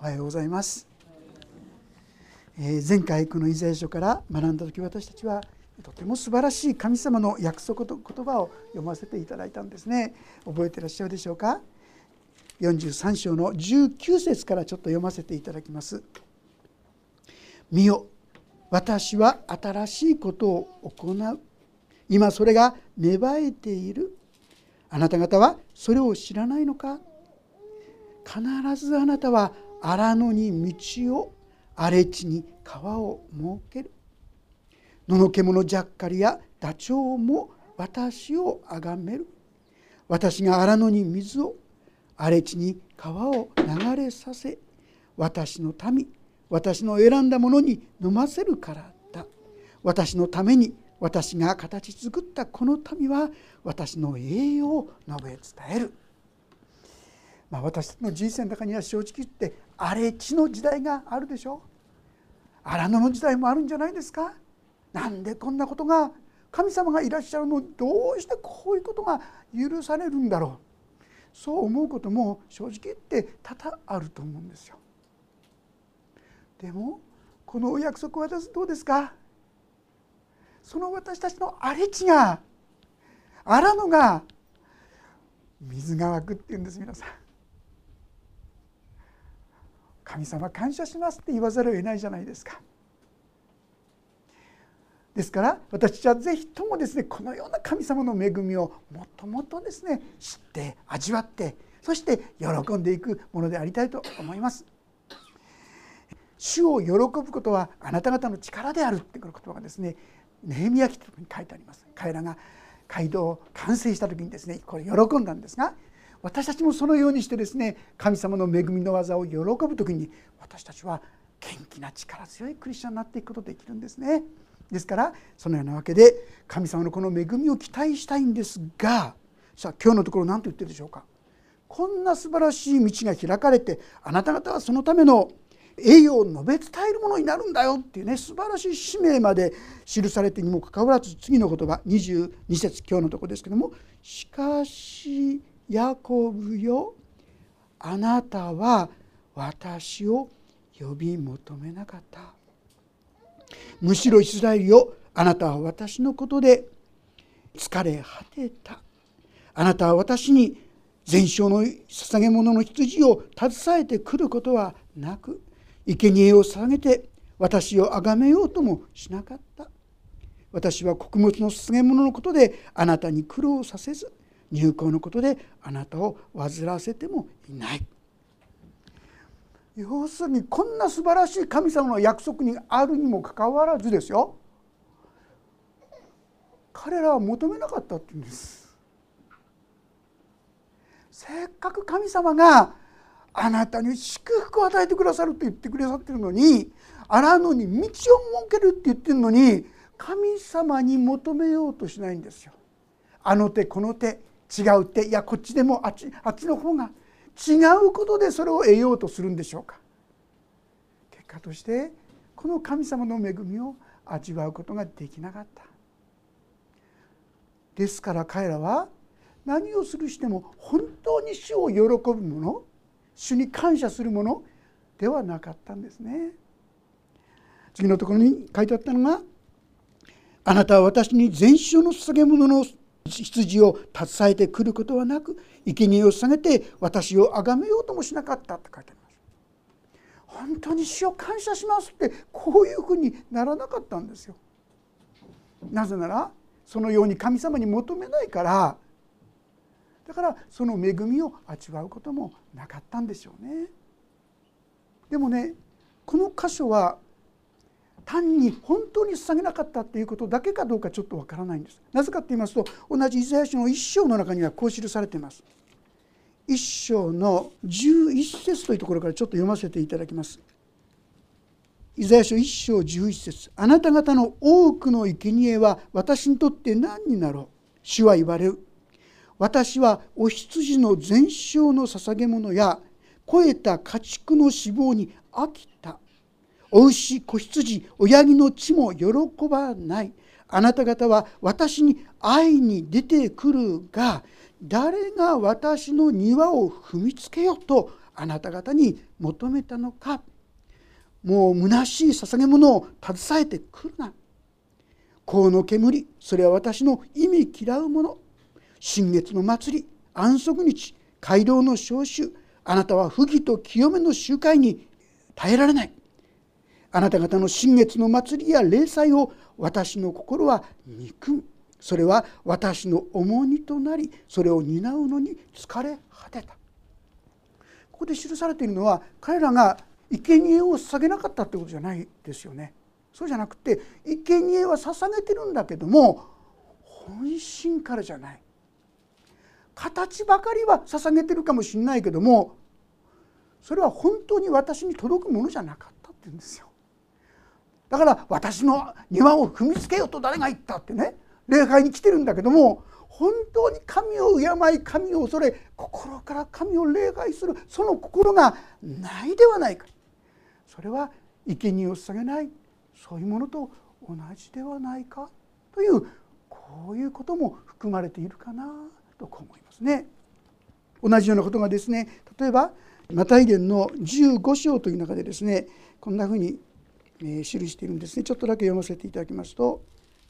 おはようございます、えー、前回このイザヤ書から学んだ時私たちはとても素晴らしい神様の約束と言葉を読ませていただいたんですね。覚えてらっしゃるでしょうか？43章の19節からちょっと読ませていただきます。見よ私は新しいことを行う。今それが芽生えている。あなた方はそれを知らないのか？必ずあなたは荒野に道を荒れ地に川を設ける。野の獣ジャッカリやダチョウも私をあがめる。私が荒野に水を荒れ地に川を流れさせ私の民私の選んだものに飲ませるからだ。私のために私が形作ったこの民は私の栄養を述べ伝える。まあ、私たちの人生の中には正直言って荒れ地の時代があるでしょ荒野の時代もあるんじゃないですかなんでこんなことが神様がいらっしゃるのどうしてこういうことが許されるんだろうそう思うことも正直言って多々あると思うんですよ。でもこのお約束はどうですか？その私たちの荒れ地が荒野が水が湧くっていうんです皆さん。神様感謝しますって言わざるを得ないじゃないですか。ですから私たちはぜひともですねこのような神様の恵みをもっともっとですね知って味わってそして喜んでいくものでありたいと思います。主を喜ぶことはあなた方の力であるっていう言葉がですねネヘミヤ記とに書いてあります。彼らが街道を完成した時にですねこれ喜んだんですが私たちもそのようにしてですね神様の恵みの技を喜ぶ時に私たちは元気な力強いクリスチャンになっていくことができるんですね。ですからそのようなわけで神様のこの恵みを期待したいんですがさあ今日のところ何と言ってるでしょうかこんな素晴らしい道が開かれてあなた方はそのための栄養を述べ伝えるものになるんだよっていうね素晴らしい使命まで記されてにもかかわらず次の言葉22節今日のところですけども「しかしヤコブよあなたは私を呼び求めなかった。むしろイスラエルよあなたは私のことで疲れ果てた。あなたは私に全焼の捧げ物の羊を携えてくることはなく生贄を捧げて私を崇めようともしなかった。私は穀物の捧げ物のことであなたに苦労させず入港のことであなたを煩わせてもいない。要するにこんな素晴らしい神様の約束にあるにもかかわらずですよ。彼らは求めなかったって言うんです。せっかく神様があなたに祝福を与えてくださるって言ってくださってるのに荒野に道を設けるって言ってるのに神様に求めようとしないんですよ。あの手この手。違うっていやこっちでもあっちあっちの方が違うことでそれを得ようとするんでしょうか。結果としてこの神様の恵みを味わうことができなかった。ですから彼らは何をするしても本当に主を喜ぶもの主に感謝するものではなかったんですね。次のところに書いてあったのが「あなたは私に全焼の捧げ物の羊を携えてくることはなく生贄を下げて私を崇めようともしなかったって書いてあります。本当に主を感謝しますってこういうふうにならなかったんですよ。なぜならそのように神様に求めないからだからその恵みを味わうこともなかったんでしょうね。でもねこの箇所は単に本当に捧げなかったっていうことだけかどうかちょっとわからないんです。なぜかと言いますと同じイザヤ書の一章の中にはこう記されています。一章の11節というところからちょっと読ませていただきます。イザヤ書一章11節。あなた方の多くの生贄は私にとって何になろう？主は言われる。私はお羊の全焼の捧げ物や肥えた家畜の脂肪に飽きた。お牛子羊親木の血も喜ばない。あなた方は私に会いに出てくるが誰が私の庭を踏みつけよとあなた方に求めたのか。もう虚しい捧げ物を携えてくるな。香の煙それは私の意味嫌うもの。新月の祭り安息日街道の召集。あなたは不義と清めの集会に耐えられない。あなた方の新月の祭りや礼祭を私の心は憎む。それは私の重荷となりそれを担うのに疲れ果てた。ここで記されているのは彼らが生贄を捧げなかったってことじゃないですよね。そうじゃなくて生贄は捧げてるんだけども本心からじゃない。形ばかりは捧げてるかもしれないけどもそれは本当に私に届くものじゃなかったって言うんですよ。だから私の庭を踏みつけよと誰が言ったってね礼拝に来てるんだけども本当に神を敬い神を恐れ心から神を礼拝するその心がないではないかそれは生贄を捧げないそういうものと同じではないかというこういうことも含まれているかなと思いますね。同じようなことがですね例えばマタイ伝の15章という中でですねこんなふうに記しているんですねちょっとだけ読ませていただきますと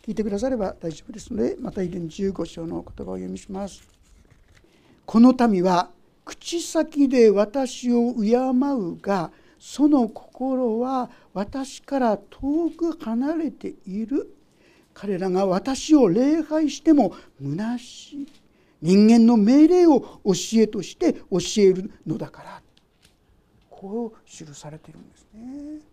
聞いてくだされば大丈夫ですのでマタイ伝15章の言葉を読みします。この民は口先で私を敬うがその心は私から遠く離れている彼らが私を礼拝しても虚しい人間の命令を教えとして教えるのだからこう記されているんですね。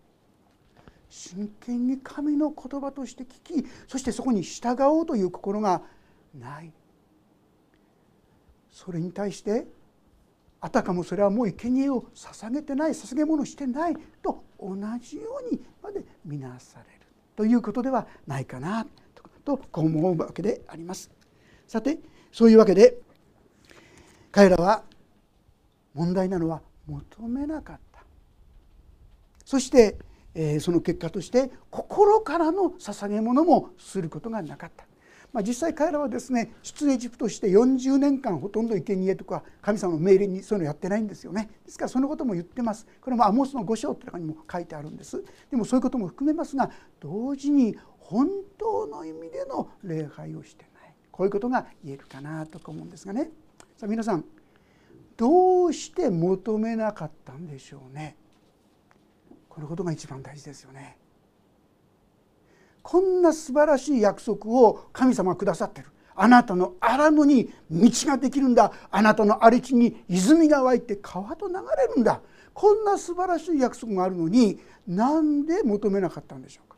真剣に神の言葉として聞きそしてそこに従おうという心がない。それに対してあたかもそれはもう生贄を捧げてない捧げ物してないと同じようにまで見なされる。ということではないかなとこう思うわけであります。さてそういうわけで彼らは問題なのは求めなかった。そしてえその結果として心からの捧げ物もすることがなかった、まあ、実際彼らはですね出エジプトして40年間ほとんど生贄とか神様の命令にそういうのやってないんですよね。ですからそのことも言ってます。これもアモスの五章という中にも書いてあるんです。でもそういうことも含めますが同時に本当の意味での礼拝をしてない。こういうことが言えるかなと思うんですがね。さあ皆さんどうして求めなかったんでしょうね。このことが一番大事ですよね。こんな素晴らしい約束を神様がくださってる。あなたの荒野に道ができるんだ。あなたの荒れ地に泉が湧いて川と流れるんだ。こんな素晴らしい約束があるのになんで求めなかったんでしょうか。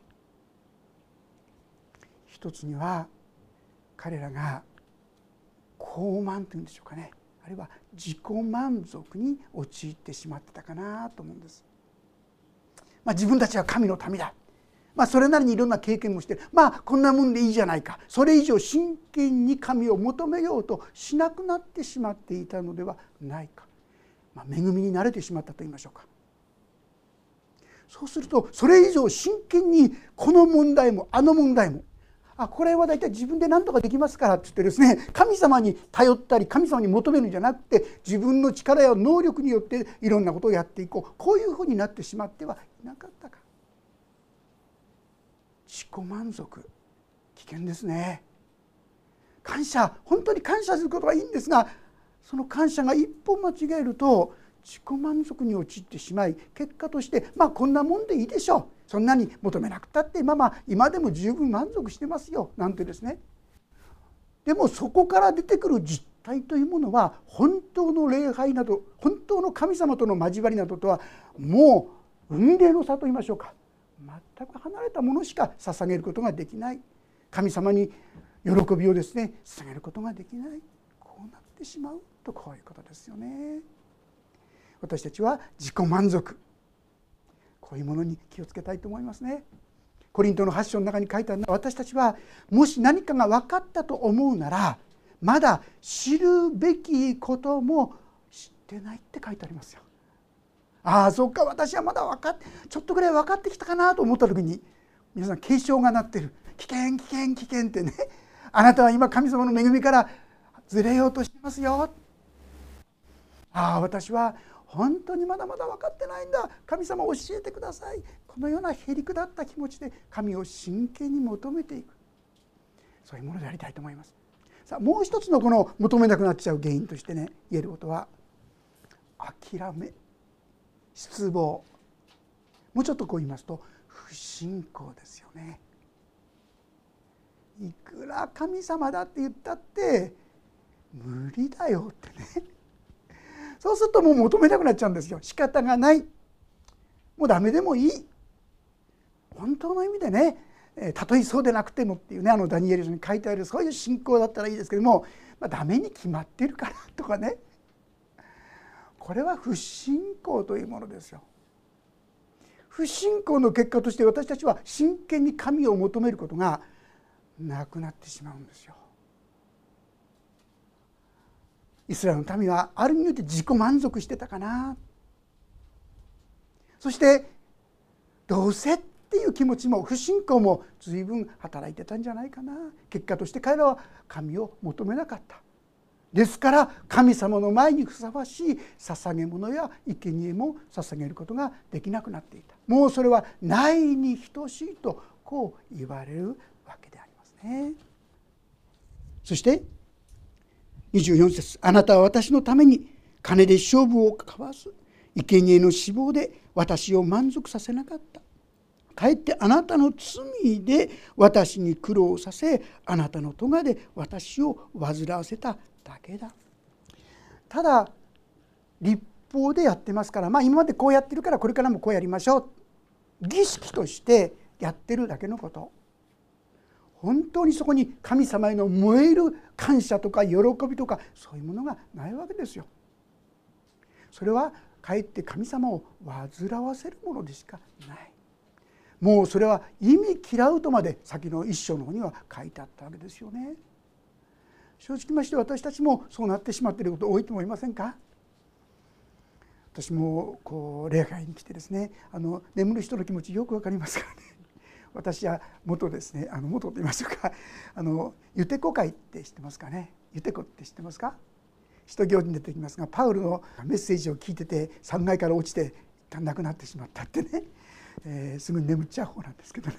一つには彼らが傲慢というんでしょうかね。あるいは自己満足に陥ってしまってたかなと思うんです。まあ、自分たちは神の民だ、まあ、それなりにいろんな経験もしてまあこんなもんでいいじゃないか。それ以上真剣に神を求めようとしなくなってしまっていたのではないか、まあ、恵みに慣れてしまったと言いましょうか。そうするとそれ以上真剣にこの問題もあの問題もあこれは大体自分で何とかできますからって言ってですね 神様に頼ったり神様に求めるんじゃなくて自分の力や能力によっていろんなことをやっていこう。こういうふうになってしまってはいなかったか。自己満足。危険ですね。感謝。本当に感謝することはいいんですがその感謝が一歩間違えると自己満足に陥ってしまい結果としてまあこんなもんでいいでしょう。そんなに求めなくたってまあまあ今でも十分満足してますよ。なんてですね。でもそこから出てくる実態というものは本当の礼拝など本当の神様との交わりなどとはもう運命の差と言いましょうか。全く離れたものしか捧げることができない。神様に喜びをですね捧げることができない。こうなってしまうとこういうことですよね。私たちは自己満足こういうものに気をつけたいと思いますね。コリントの8章の中に書いてあるのは私たちはもし何かが分かったと思うならまだ知るべきことも知ってないって書いてありますよ。ああそっか私はまだ分かってちょっとぐらい分かってきたかなと思った時に皆さん警鐘が鳴ってる危険危険危険ってねあなたは今神様の恵みからずれようとしてますよ。ああ私は本当にまだまだ分かってないんだ。神様教えてください。このようなへりくだった気持ちで神を真剣に求めていく。そういうものでありたいと思います。さあもう一つのこの求めなくなっちゃう原因としてね言えることは諦め失望。もうちょっとこう言いますと不信仰ですよね。いくら神様だって言ったって無理だよってね。そうするともう求めなくなっちゃうんですよ仕方がないもうダメでもいい本当の意味でねたとえそうでなくてもっていうねあのダニエル書に書いてあるそういう信仰だったらいいですけども、まあ、ダメに決まってるからとかねこれは不信仰というものですよ。不信仰の結果として私たちは真剣に神を求めることがなくなってしまうんですよ。イスラエルの民はある意味で自己満足してたかな。そしてどうせっていう気持ちも不信仰も随分働いてたんじゃないかな。結果として彼らは神を求めなかった。ですから神様の前にふさわしい捧げ物や生贄も捧げることができなくなっていた。もうそれはないに等しいとこう言われるわけでありますね。そして24節。あなたは私のために金で勝負を交わす。生贄の死亡で私を満足させなかった。かえってあなたの罪で私に苦労させあなたの咎で私を煩わせただけだ。ただ立法でやってますからまあ今までこうやってるからこれからもこうやりましょう。儀式としてやってるだけのこと。本当にそこに神様への燃える感謝とか喜びとかそういうものがないわけですよ。それはかえって神様を煩わせるものでしかない。もうそれは意味嫌うとまで先の一章の方には書いてあったわけですよね。正直まして私たちもそうなってしまっていること多いと思いませんか？私もこう礼拝に来てですねあの眠る人の気持ちよくわかりますからね私は元ですねあの元と言いましょうか。あのユテコ会って知ってますかね？ユテコって知ってますか？使徒行事に出てきますがパウルのメッセージを聞いてて3階から落ちて一旦亡くなってしまったってね、えー、すぐに眠っちゃう方なんですけどね。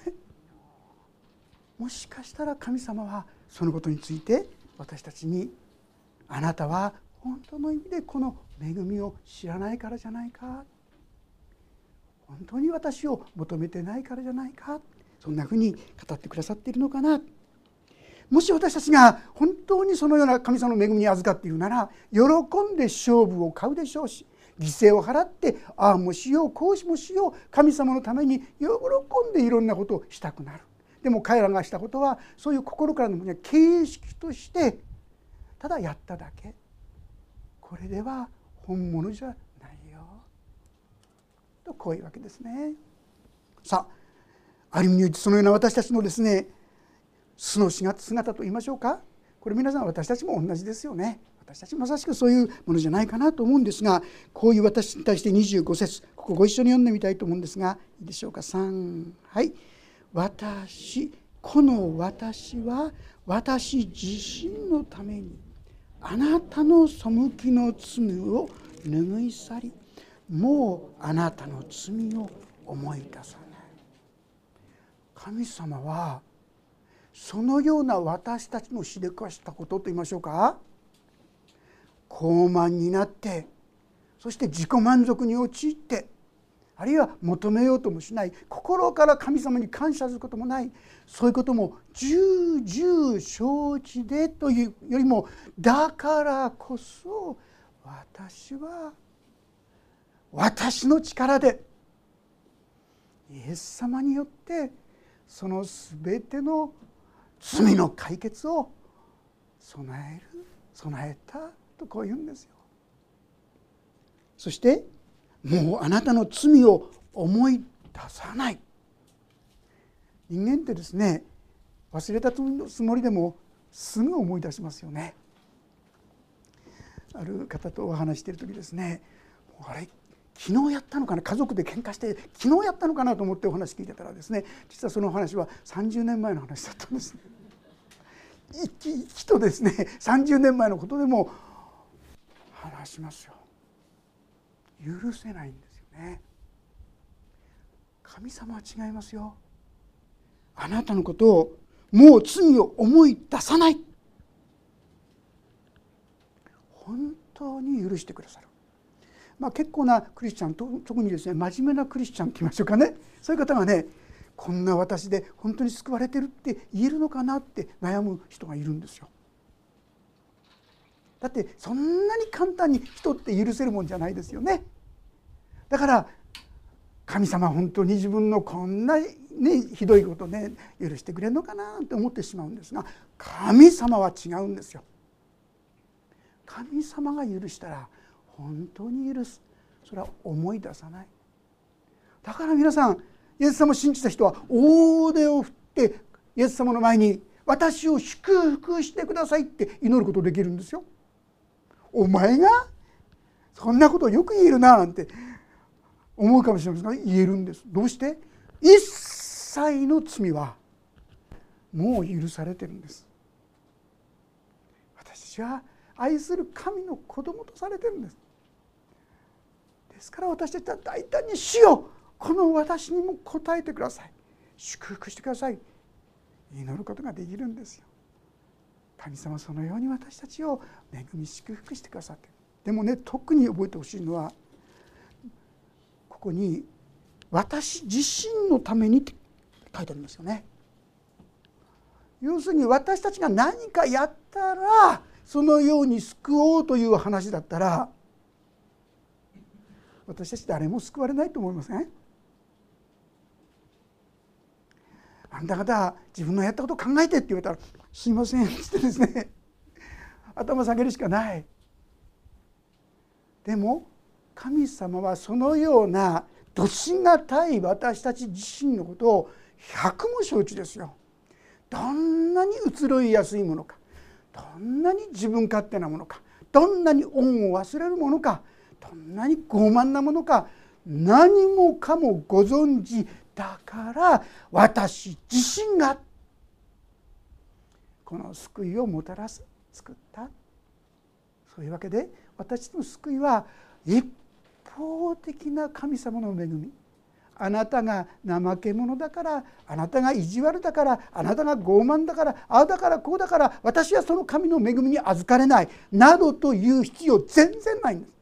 もしかしたら神様はそのことについて私たちにあなたは本当の意味でこの恵みを知らないからじゃないか。本当に私を求めてないからじゃないか。そんなふうに語ってくださっているのかな。もし私たちが本当にそのような神様の恵みに預かっているなら喜んで勝負を買うでしょうし犠牲を払ってああもしようこうしもしよう神様のために喜んでいろんなことをしたくなる。でも彼らがしたことはそういう心からのものは形式としてただやっただけ。これでは本物じゃないよ。とこういうわけですね。さあある意味に言うとそのような私たちのですね素の姿と言いましょうか。これ皆さん私たちも同じですよね。私たちまさしくそういうものじゃないかなと思うんですがこういう私に対して25節ここご一緒に読んでみたいと思うんですがいいでしょうか？3はい「私この私は私自身のためにあなたの背きの罪を拭い去りもうあなたの罪を思い出さ神様はそのような私たちのしでかしたことと言いましょうか。傲慢になってそして自己満足に陥ってあるいは求めようともしない心から神様に感謝することもないそういうことも重々承知でというよりもだからこそ私は私の力でイエス様によってその全ての罪の解決を備える備えたとこう言うんですよ。そしてもうあなたの罪を思い出さない人間ってですね忘れたつもりでもすぐ思い出しますよね。ある方とお話している時ですねあれ昨日やったのかな家族で喧嘩して昨日やったのかなと思ってお話聞いてたらですね実はその話は30年前の話だったんですね。生き生きとですね30年前のことでも話しますよ。許せないんですよね神様は違いますよあなたのことをもう罪を思い出さない本当に許してくださるまあ結構なクリスチャン特にですね真面目なクリスチャンって言いましょうかねそういう方がねこんな私で本当に救われてるって言えるのかなって悩む人がいるんですよ。だってそんなに簡単に人って許せるもんじゃないですよね。だから神様本当に自分のこんな、ね、ひどいことね許してくれるのかなって思ってしまうんですが神様は違うんですよ。神様が許したら本当に許すそれは思い出さないだから皆さんイエス様を信じた人は大手を振ってイエス様の前に私を祝福してくださいって祈ることできるんですよ。お前がそんなことをよく言えるななんて思うかもしれませんが言えるんです。どうして？一切の罪はもう許されてるんです。私は愛する神の子供とされてるんです。ですから私たちは大胆に死をこの私にも答えてください。祝福してください。祈ることができるんですよ。神様そのように私たちを恵み祝福してくださって。でもね特に覚えてほしいのはここに「私自身のために」って書いてありますよね。要するに私たちが何かやったらそのように救おうという話だったら私たち誰も救われないと思いません、あんた方自分のやったこと考えてって言われたら「すいません」ってですね頭下げるしかない。でも神様はそのようなどしがたい私たち自身のことを百も承知ですよ。どんなに移ろいやすいものかどんなに自分勝手なものかどんなに恩を忘れるものかどんなに傲慢なものか何もかもご存知だから私自身がこの救いをもたらす作った。そういうわけで私の救いは一方的な神様の恵み。あなたが怠け者だからあなたが意地悪だからあなたが傲慢だからああだからこうだから私はその神の恵みに預かれない。などという必要全然ないんです。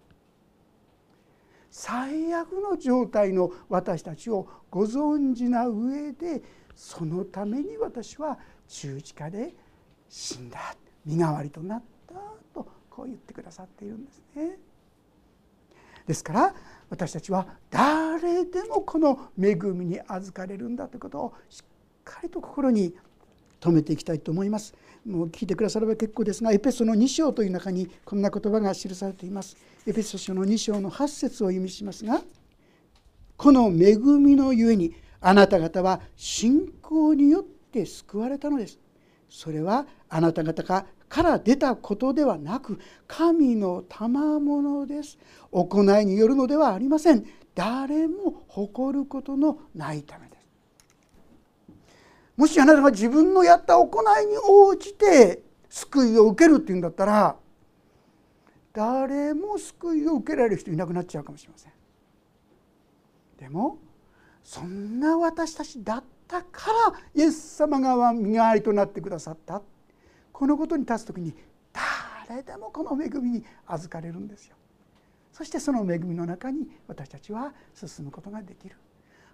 最悪の状態の私たちをご存知な上でそのために私は十字架で死んだ身代わりとなったとこう言ってくださっているんですね。ですから私たちは誰でもこの恵みに預かれるんだということをしっかりと心に留めていきたいと思います。もう聞いてくだされば結構ですがエペソの2章という中にこんな言葉が記されています。エペソ書の2章の8節を意味しますがこの恵みのゆえにあなた方は信仰によって救われたのです。それはあなた方がから出たことではなく神の賜物です。行いによるのではありません。誰も誇ることのないため。もしあなたが自分のやった行いに応じて救いを受けるっていうんだったら誰も救いを受けられる人いなくなっちゃうかもしれません。でもそんな私たちだったからイエス様が身代わりとなってくださった。このことに立つ時に誰でもこの恵みに預かれるんですよ。そしてその恵みの中に私たちは進むことができる。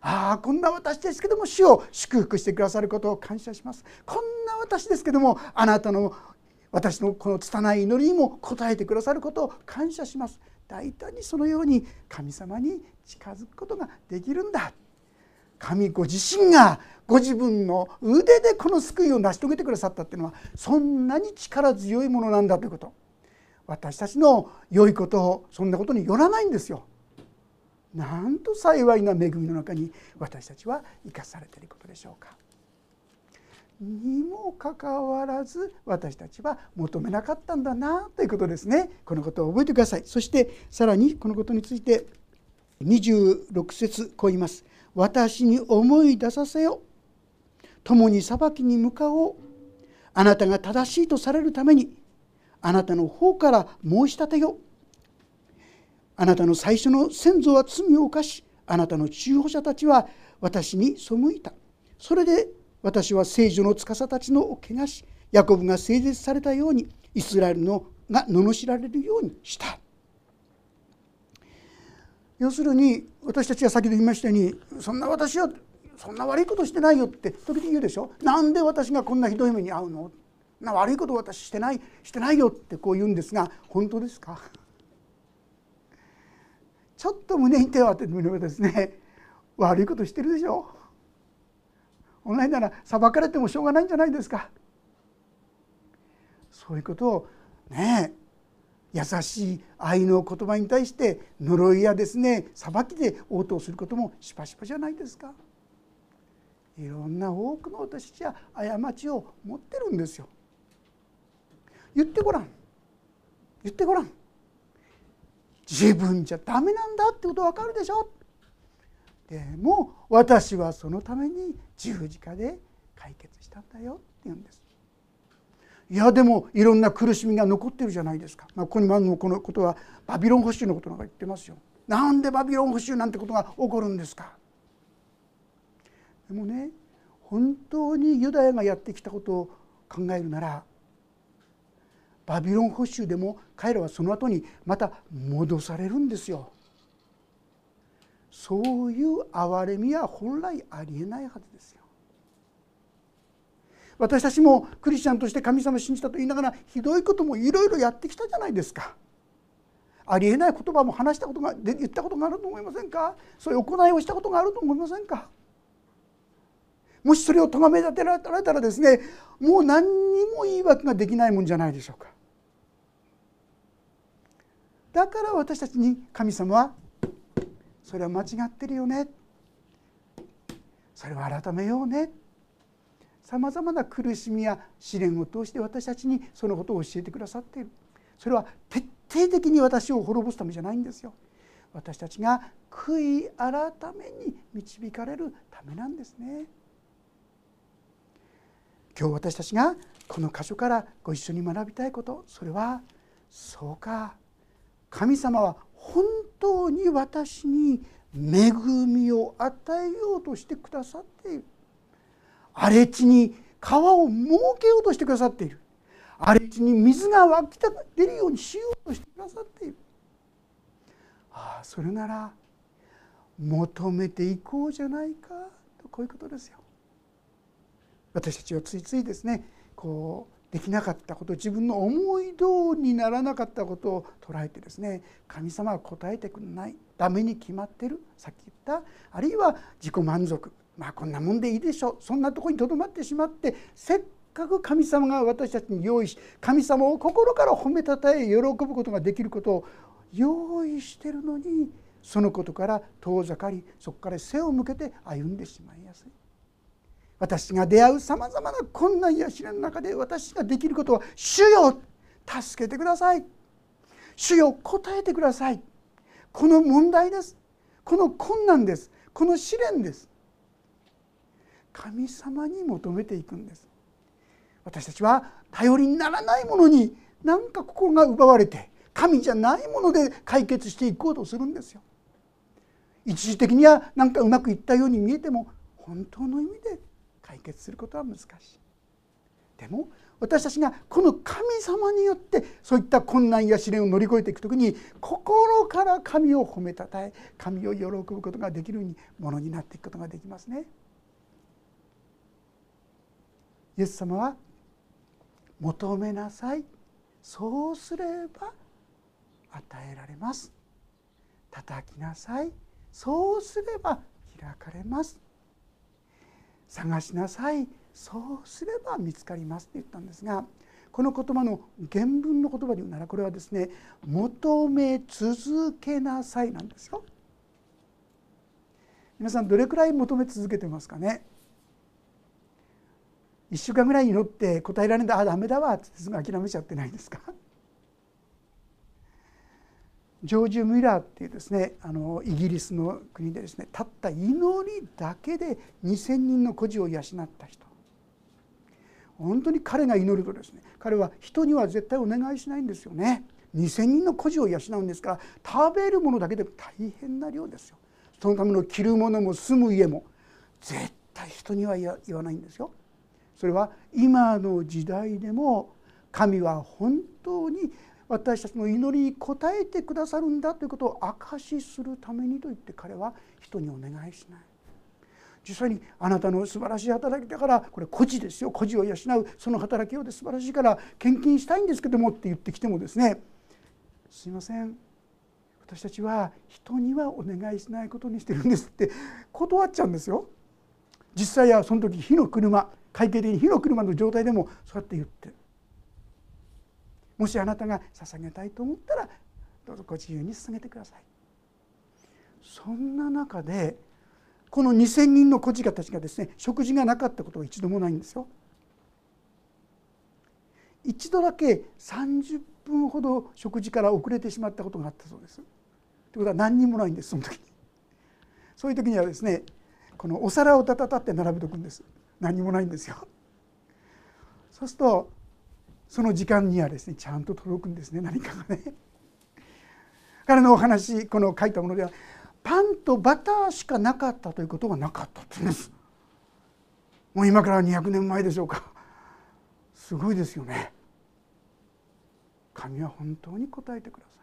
ああこんな私ですけども主を祝福してくださることを感謝します。こんな私ですけどもあなたの私のこの拙い祈りにも応えてくださることを感謝します。大胆にそのように神様に近づくことができるんだ。神ご自身がご自分の腕でこの救いを成し遂げてくださったっていうのはそんなに力強いものなんだということ。私たちの良いことをそんなことによらないんですよ。なんと幸いな恵みの中に私たちは生かされていることでしょうか。にもかかわらず私たちは求めなかったんだなということですね。このことを覚えてください。そしてさらにこのことについて26節こう言います「私に思い出させよ共に裁きに向かおう。あなたが正しいとされるためにあなたの方から申し立てよあなたの最初の先祖は罪を犯しあなたの中保者たちは私に背いた。それで私は聖女の司たちのを汚しヤコブが聖絶されたようにイスラエルのが罵られるようにした。要するに私たちが先で言いましたようにそんな私はそんな悪いことしてないよって時々言うでしょ？なんで私がこんなひどい目に遭うの？な悪いこと私してないしてないよってこう言うんですが本当ですか？ちょっと胸に手を当ててみればですね 悪いことしてるでしょ同じなら裁かれてもしょうがないんじゃないですか。そういうことをね優しい愛の言葉に対して呪いやですね裁きで応答することもしばしばじゃないですか。いろんな多くの私たちは過ちを持ってるんですよ。言ってごらん。言ってごらん。自分じゃダメなんだってこと分かるでしょ？でも私はそのために十字架で解決したんだよって言うんです。いやでもいろんな苦しみが残ってるじゃないですか、まあ、ここにもこのことはバビロン保守のことなんか言ってますよ。なんでバビロン保守なんてことが起こるんですか？でもね本当にユダヤがやってきたことを考えるならバビロン保守でも彼らはその後にまた戻されるんですよ。そういう憐れみは本来ありえないはずですよ。私たちもクリスチャンとして神様を信じたと言いながらひどいこともいろいろやってきたじゃないですか。ありえない言葉も話したことが言ったことがあると思いませんか？そういう行いをしたことがあると思いませんか？もしそれを咎め立てられたらですねもう何にも言い訳ができないもんじゃないでしょうか。だから私たちに神様はそれは間違ってるよね。それは改めようね。さまざまな苦しみや試練を通して私たちにそのことを教えてくださっている。それは徹底的に私を滅ぼすためじゃないんですよ。私たちが悔い改めに導かれるためなんですね。今日私たちがこの箇所からご一緒に学びたいことそれはそうか。神様は本当に私に恵みを与えようとしてくださっている。荒れ地に川を設けようとしてくださっている。荒れ地に水が湧き出るようにしようとしてくださっている。ああそれなら求めていこうじゃないかとこういうことですよ。私たちはついついですねこうできなかったこと自分の思い通りにならなかったことを捉えてですね神様は答えてくれない。ダメに決まってる。さっき言った。あるいは自己満足。まあこんなもんでいいでしょう。そんなとこにとどまってしまってせっかく神様が私たちに用意し神様を心から褒めたたえ喜ぶことができることを用意してるのにそのことから遠ざかりそこから背を向けて歩んでしまいやすい。私が出会うさまざまな困難や試練の中で私ができることは主よ助けてください。主よ答えてください。この問題です。この困難です。この試練です。神様に求めていくんです。私たちは頼りにならないものになんか心が奪われて神じゃないもので解決していこうとするんですよ。一時的にはなんかうまくいったように見えても本当の意味で解決することは難しい。でも私たちがこの神様によってそういった困難や試練を乗り越えていく時に心から神を褒めたたえ神を喜ぶことができるようにものになっていくことができますね。イエス様は求めなさい。そうすれば与えられます。叩きなさい。そうすれば開かれます。探しなさい。そうすれば見つかりますって言ったんですがこの言葉の原文の言葉で言うならこれはですね求め続けなさいなんですよ。皆さんどれくらい求め続けてますかね？1週間ぐらい祈って答えられないあダメだわってすぐ諦めちゃってないですか？ジョージ・ミラーっていうですねあのイギリスの国でですねたった祈りだけで2,000人の孤児を養った人本当に彼が祈るとですね彼は人には絶対お願いしないんですよね2,000人の孤児を養うんですから食べるものだけでも大変な量ですよ。そのための着るものも住む家も絶対人には言わないんですよ。それは今の時代でも神は本当に私たちの祈りに応えてくださるんだということを証しするためにと言って彼は人にお願いしない実際にあなたの素晴らしい働きだからこれ孤児ですよ孤児を養うその働きをで素晴らしいから献金したいんですけどもって言ってきてもですねすいません私たちは人にはお願いしないことにしてるんですって断っちゃうんですよ。実際はその時火の車会計的に火の車の状態でもそうやって言って。もしあなたが捧げたいと思ったらどうぞご自由に捧げてください。そんな中でこの2,000人の孤児たちがですね食事がなかったことは一度もないんですよ。一度だけ30分ほど食事から遅れてしまったことがあったそうです。ということは何にもないんですその時に。そういう時にはですねこのお皿をたたたって並べとくんです何にもないんですよ。そうするとその時間にはですねちゃんと届くんですね何かがね。彼のお話この書いたものではパンとバターしかなかったということがなかったって言うんです。もう今から200年前でしょうか。すごいですよね。神は本当に答えてくださ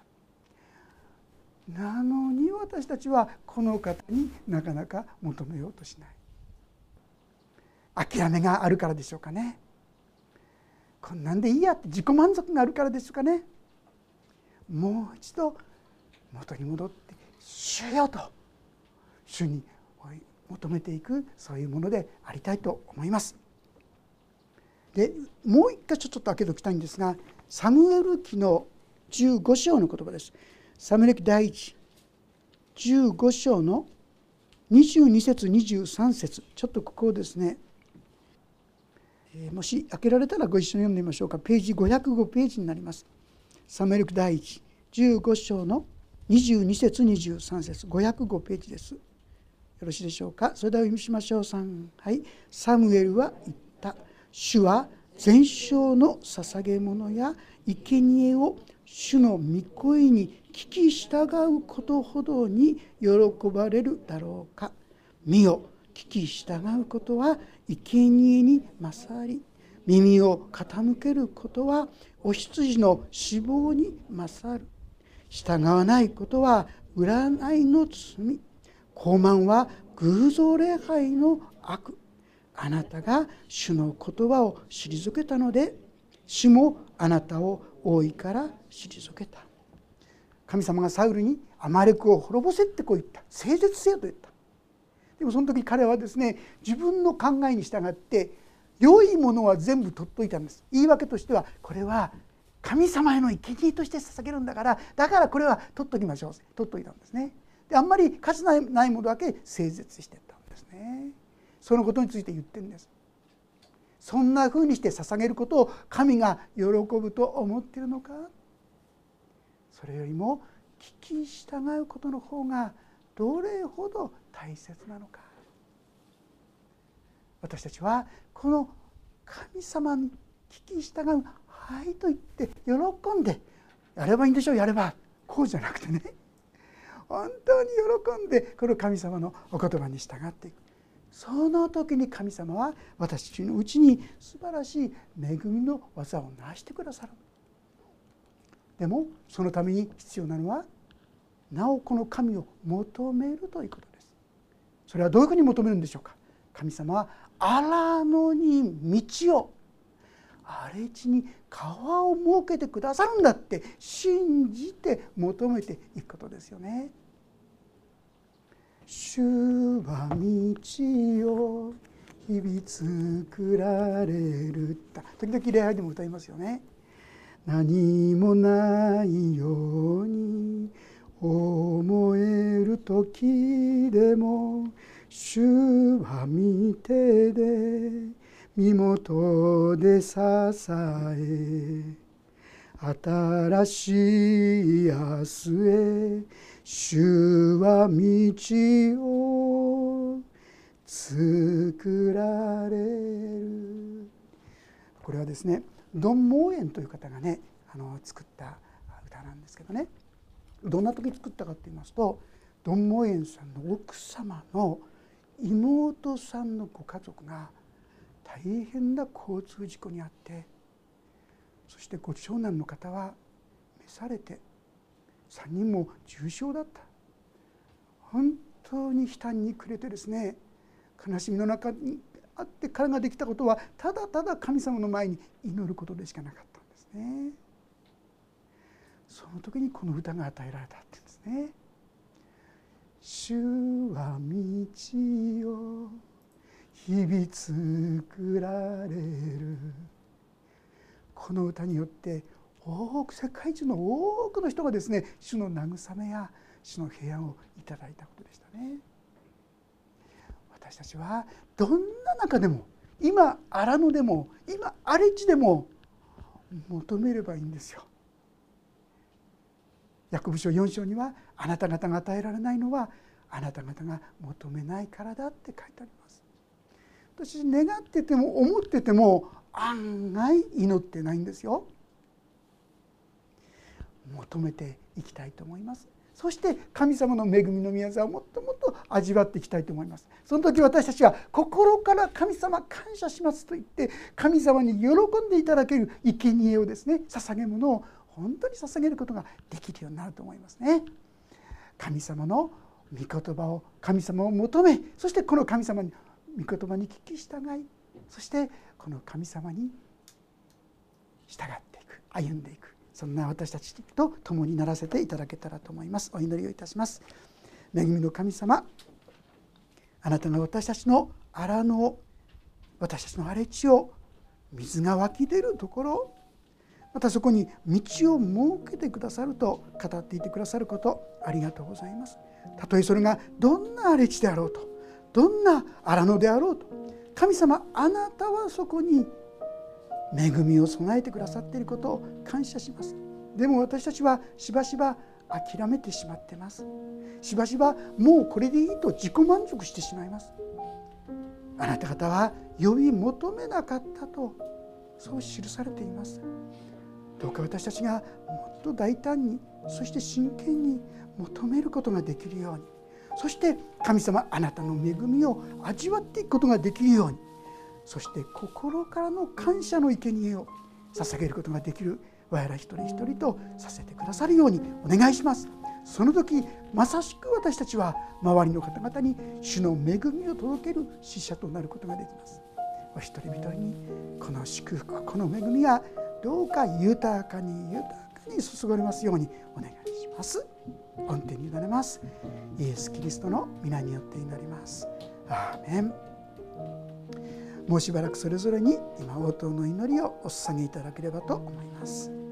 る。なのに私たちはこの方になかなか求めようとしない。諦めがあるからでしょうかね。こんなんでいいやって自己満足があるからでしょうかねもう一度元に戻って主よと主に求めていくそういうものでありたいと思います。でもう一箇所ちょっと開けておきたいんですがサムエル記の15章の言葉です。サムエル記第一15章の22節23節ちょっとここをですねもし開けられたらご一緒に読んでみましょうか。ページ505ページになります。サムエル記第一15章の22節23節。505ページです。よろしいでしょうか？それでは読みしましょう。3はい。サムエルは言った。主は全焼の捧げ物や生贄を主の御声に聞き従うことほどに喜ばれるだろうか。見よ。聞き従うことは生贄に勝り耳を傾けることはお羊の死亡に勝る。従わないことは占いの罪。傲慢は偶像礼拝の悪。あなたが主の言葉を退けたので主もあなたを大いから退けた。神様がサウルにアマレクを滅ぼせってこう言った。誠実せよと言った。でもその時彼はですね自分の考えに従って良いものは全部取っといたんです。言い訳としてはこれは神様への生贄として捧げるんだからだからこれは取っときましょう。取っといたんですね。であんまり価値ないものだけ誠実してったんですね。そのことについて言ってるんです。そんなふうにして捧げることを神が喜ぶと思ってるのか？それよりも聞き従うことの方がどれほど大切なのか。私たちはこの神様に聞き従うはいと言って喜んでやればいいんでしょうやれば。こうじゃなくてね。本当に喜んでこの神様のお言葉に従っていく。その時に神様は私たちのうちに素晴らしい恵みの技を成してくださる。でもそのために必要なのはなおこの神を求めるということですそれはどういうふうに求めるんでしょうか？神様は荒野に道を荒れ地に川を設けてくださるんだって信じて求めていくことですよね。主は道を日々作られる時々礼拝でも歌いますよね。何もないように思える時でも主は見てで身元で支え新しい明日へ主は道を作られる。これはですねドン・モーエンという方がねあの作った歌なんですけどね。どんな時作ったかと言いますとドン・モエンさんの奥様の妹さんのご家族が大変な交通事故に遭ってそしてご長男の方は召されて3人も重傷だった本当に悲嘆に暮れてですね悲しみの中にあって彼ができたことはただただ神様の前に祈ることでしかなかったんですね。その時にこの歌が与えられたって言うんですね。主は道を日々作られるこの歌によって多く世界中の多くの人がですね主の慰めや主の平安をいただいたことでしたね。私たちはどんな中でも今荒野でも今荒れ地でも求めればいいんですよ。ヤコブ書4章にはあなた方が与えられないのはあなた方が求めないからだって書いてあります。私願ってても思ってても案外祈ってないんですよ。求めていきたいと思います。そして神様の恵みの宮沢をもっともっと味わっていきたいと思いますその時私たちは心から神様感謝しますと言って神様に喜んでいただける生贄をですね捧げ物を本当に捧げることができるようになると思いますね。神様の御言葉を神様を求めそしてこの神様に御言葉に聞き従いそしてこの神様に従っていく歩んでいくそんな私たちと共にならせていただけたらと思います。お祈りをいたします。恵みの神様あなたが私たちの荒野私たちの荒れ地を水が湧き出るところまたそこに道を設けてくださると語っていてくださることありがとうございます。たとえそれがどんな荒れ地であろうとどんな荒野であろうと神様あなたはそこに恵みを備えてくださっていることを感謝します。でも私たちはしばしば諦めてしまってます。しばしばもうこれでいいと自己満足してしまいます。あなた方は呼び求めなかったとそう記されています。どうか私たちがもっと大胆にそして真剣に求めることができるようにそして神様あなたの恵みを味わっていくことができるようにそして心からの感謝の生贄を捧げることができる我ら一人一人とさせてくださるようにお願いします。その時まさしく私たちは周りの方々に主の恵みを届ける使者となることができます。お一人一人にこの祝福この恵みがどうか豊かに豊かに注がれますようにお願いします。御手に委ねます。イエス・キリストの皆によって祈ります。アーメン。もうしばらくそれぞれに今応答の祈りをお捧げいただければと思います。